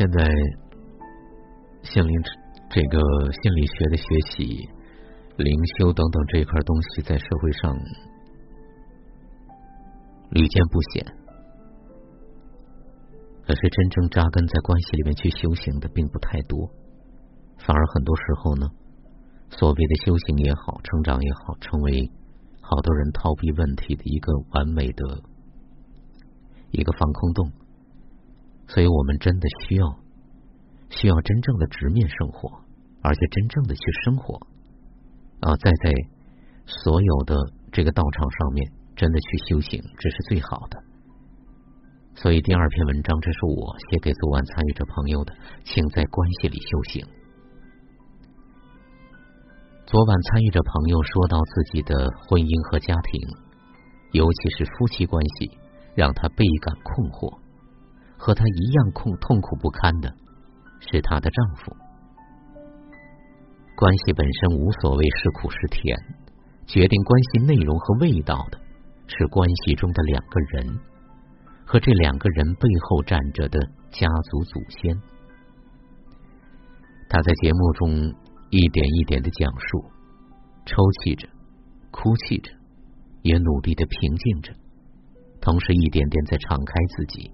现在心灵这个心理学的学习、灵修等等这一块东西，在社会上屡见不鲜，可是真正扎根在关系里面去修行的并不太多，反而很多时候呢，所谓的修行也好，成长也好，成为好多人逃避问题的一个完美的一个防空洞。所以我们真的需要，需要真正的直面生活，而且真正的去生活啊，在在所有的这个道场上面，真的去修行，这是最好的。所以第二篇文章，这是我写给昨晚参与者朋友的，请在关系里修行。昨晚参与者朋友说到自己的婚姻和家庭，尤其是夫妻关系，让他倍感困惑。和她一样痛痛苦不堪的是她的丈夫。关系本身无所谓是苦是甜，决定关系内容和味道的是关系中的两个人和这两个人背后站着的家族祖先。他在节目中一点一点的讲述，抽泣着，哭泣着，也努力的平静着，同时一点点在敞开自己。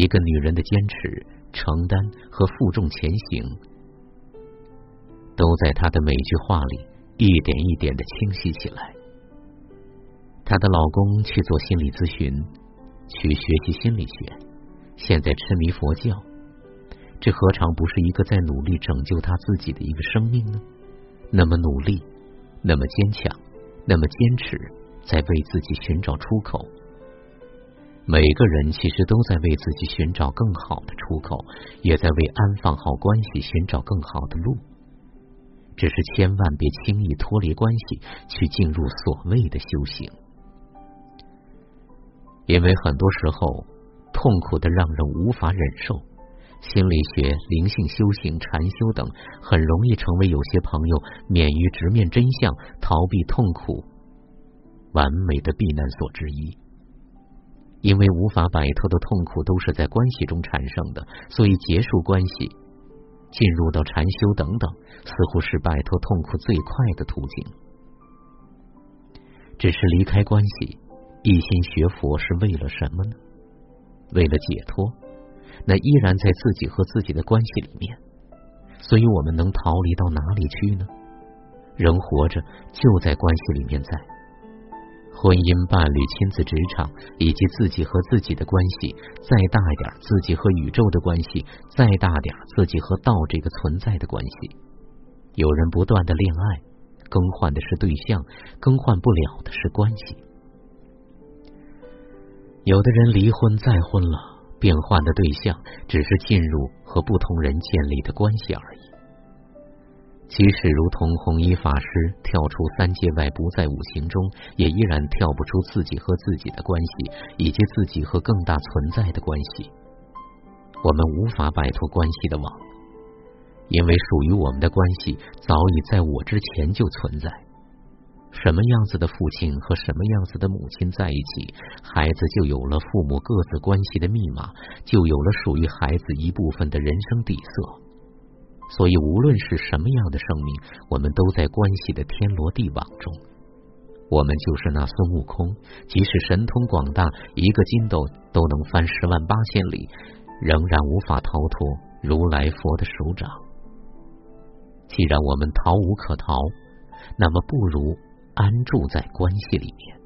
一个女人的坚持、承担和负重前行，都在她的每句话里一点一点的清晰起来。她的老公去做心理咨询，去学习心理学，现在痴迷佛教，这何尝不是一个在努力拯救他自己的一个生命呢？那么努力，那么坚强，那么坚持，在为自己寻找出口。每个人其实都在为自己寻找更好的出口，也在为安放好关系寻找更好的路。只是千万别轻易脱离关系去进入所谓的修行，因为很多时候痛苦的让人无法忍受。心理学、灵性修行、禅修等，很容易成为有些朋友免于直面真相、逃避痛苦、完美的避难所之一。因为无法摆脱的痛苦都是在关系中产生的，所以结束关系、进入到禅修等等，似乎是摆脱痛苦最快的途径。只是离开关系，一心学佛是为了什么呢？为了解脱，那依然在自己和自己的关系里面。所以我们能逃离到哪里去呢？人活着就在关系里面，在。婚姻、伴侣、亲子、职场，以及自己和自己的关系，再大一点，自己和宇宙的关系，再大点，自己和道这个存在的关系。有人不断的恋爱，更换的是对象，更换不了的是关系。有的人离婚再婚了，变换的对象只是进入和不同人建立的关系而已。即使如同红衣法师跳出三界外，不在五行中，也依然跳不出自己和自己的关系，以及自己和更大存在的关系。我们无法摆脱关系的网，因为属于我们的关系早已在我之前就存在。什么样子的父亲和什么样子的母亲在一起，孩子就有了父母各自关系的密码，就有了属于孩子一部分的人生底色。所以，无论是什么样的生命，我们都在关系的天罗地网中。我们就是那孙悟空，即使神通广大，一个筋斗都能翻十万八千里，仍然无法逃脱如来佛的手掌。既然我们逃无可逃，那么不如安住在关系里面，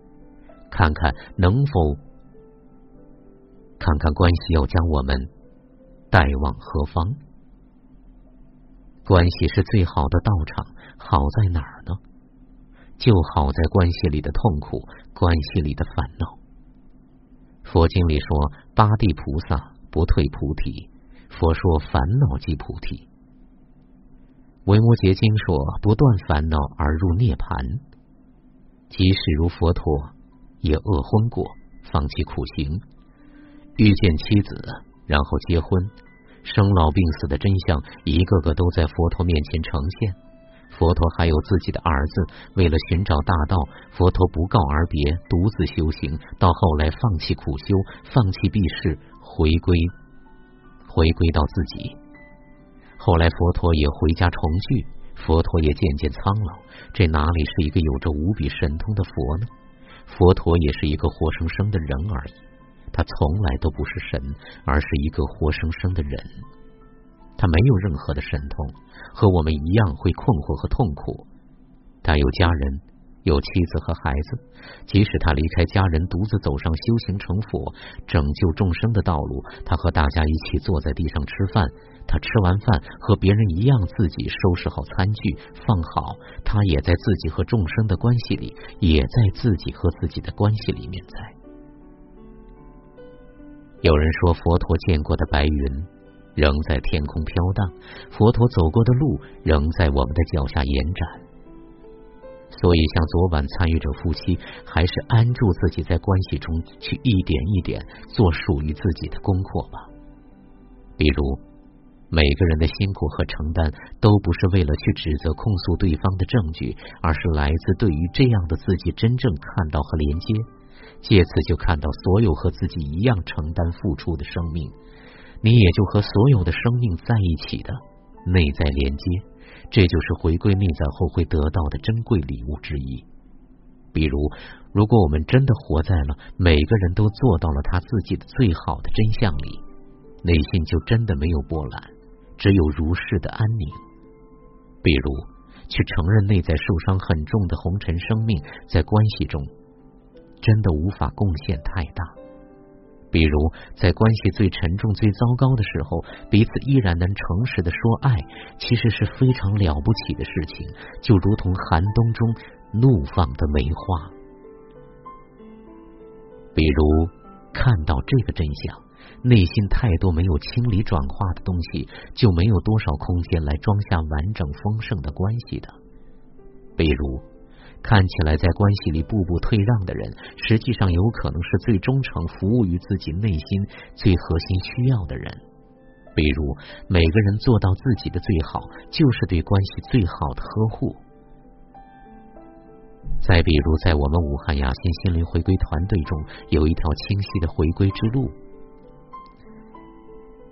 看看能否，看看关系要将我们带往何方。关系是最好的道场，好在哪儿呢？就好在关系里的痛苦，关系里的烦恼。佛经里说，八地菩萨不退菩提，佛说烦恼即菩提。维摩诘经说，不断烦恼而入涅盘。即使如佛陀，也饿昏过，放弃苦行，遇见妻子，然后结婚。生老病死的真相，一个个都在佛陀面前呈现。佛陀还有自己的儿子，为了寻找大道，佛陀不告而别，独自修行。到后来，放弃苦修，放弃避世，回归回归到自己。后来佛陀也回家重聚，佛陀也渐渐苍老，这哪里是一个有着无比神通的佛呢？佛陀也是一个活生生的人而已，他从来都不是神，而是一个活生生的人。他没有任何的神通，和我们一样会困惑和痛苦。他有家人，有妻子和孩子。即使他离开家人，独自走上修行成佛、拯救众生的道路，他和大家一起坐在地上吃饭。他吃完饭和别人一样，自己收拾好餐具放好。他也在自己和众生的关系里，也在自己和自己的关系里面在。有人说，佛陀见过的白云仍在天空飘荡，佛陀走过的路仍在我们的脚下延展。所以，像昨晚参与者夫妻，还是安住自己在关系中，去一点一点做属于自己的功课吧。比如。每个人的辛苦和承担，都不是为了去指责、控诉对方的证据，而是来自对于这样的自己真正看到和连接，借此就看到所有和自己一样承担付出的生命，你也就和所有的生命在一起的内在连接，这就是回归内在后会得到的珍贵礼物之一。比如，如果我们真的活在了每个人都做到了他自己的最好的真相里，内心就真的没有波澜。只有如是的安宁。比如，去承认内在受伤很重的红尘生命，在关系中真的无法贡献太大。比如，在关系最沉重、最糟糕的时候，彼此依然能诚实的说爱，其实是非常了不起的事情，就如同寒冬中怒放的梅花。比如，看到这个真相。内心太多没有清理转化的东西，就没有多少空间来装下完整丰盛的关系的。比如，看起来在关系里步步退让的人，实际上有可能是最忠诚、服务于自己内心最核心需要的人。比如，每个人做到自己的最好，就是对关系最好的呵护。再比如，在我们武汉雅欣心灵回归团队中，有一条清晰的回归之路。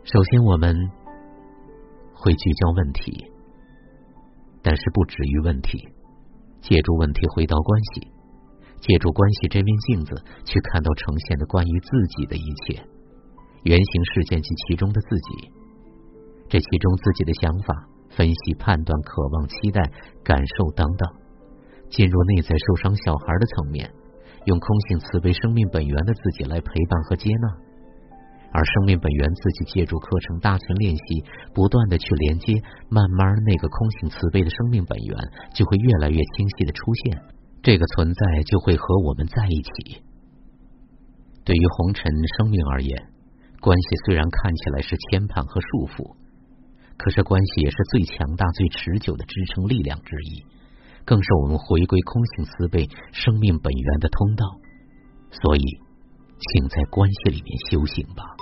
首先，我们会聚焦问题，但是不止于问题。借助问题回到关系，借助关系这面镜子去看到呈现的关于自己的一切，原型事件及其中的自己，这其中自己的想法、分析、判断、渴望、期待、感受等等，进入内在受伤小孩的层面，用空性慈悲生命本源的自己来陪伴和接纳。而生命本源自己借助课程大群练习，不断的去连接，慢慢那个空性慈悲的生命本源就会越来越清晰的出现，这个存在就会和我们在一起。对于红尘生命而言，关系虽然看起来是牵绊和束缚，可是关系也是最强大、最持久的支撑力量之一，更是我们回归空性慈悲生命本源的通道。所以，请在关系里面修行吧。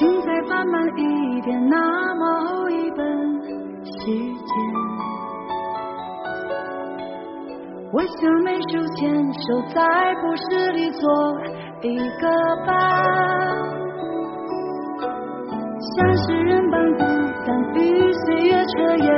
请再放慢一点那么一本时间，我想每书牵手在故事里做一个伴，像是人般孤单与岁月彻夜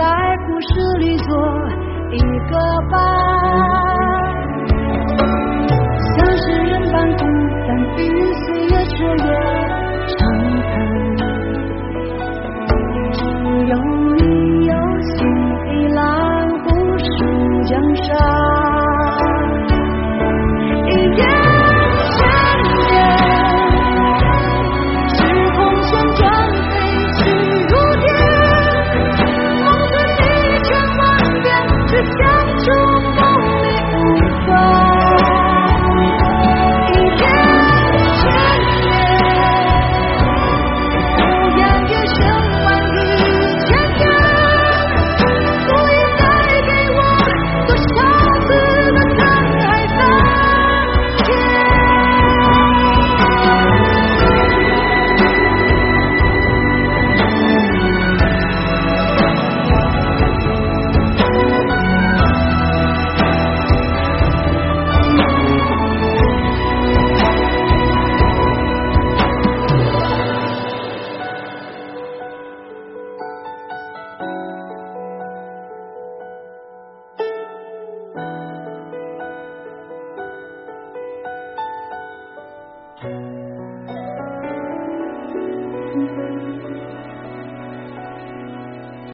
在故事里做一个伴。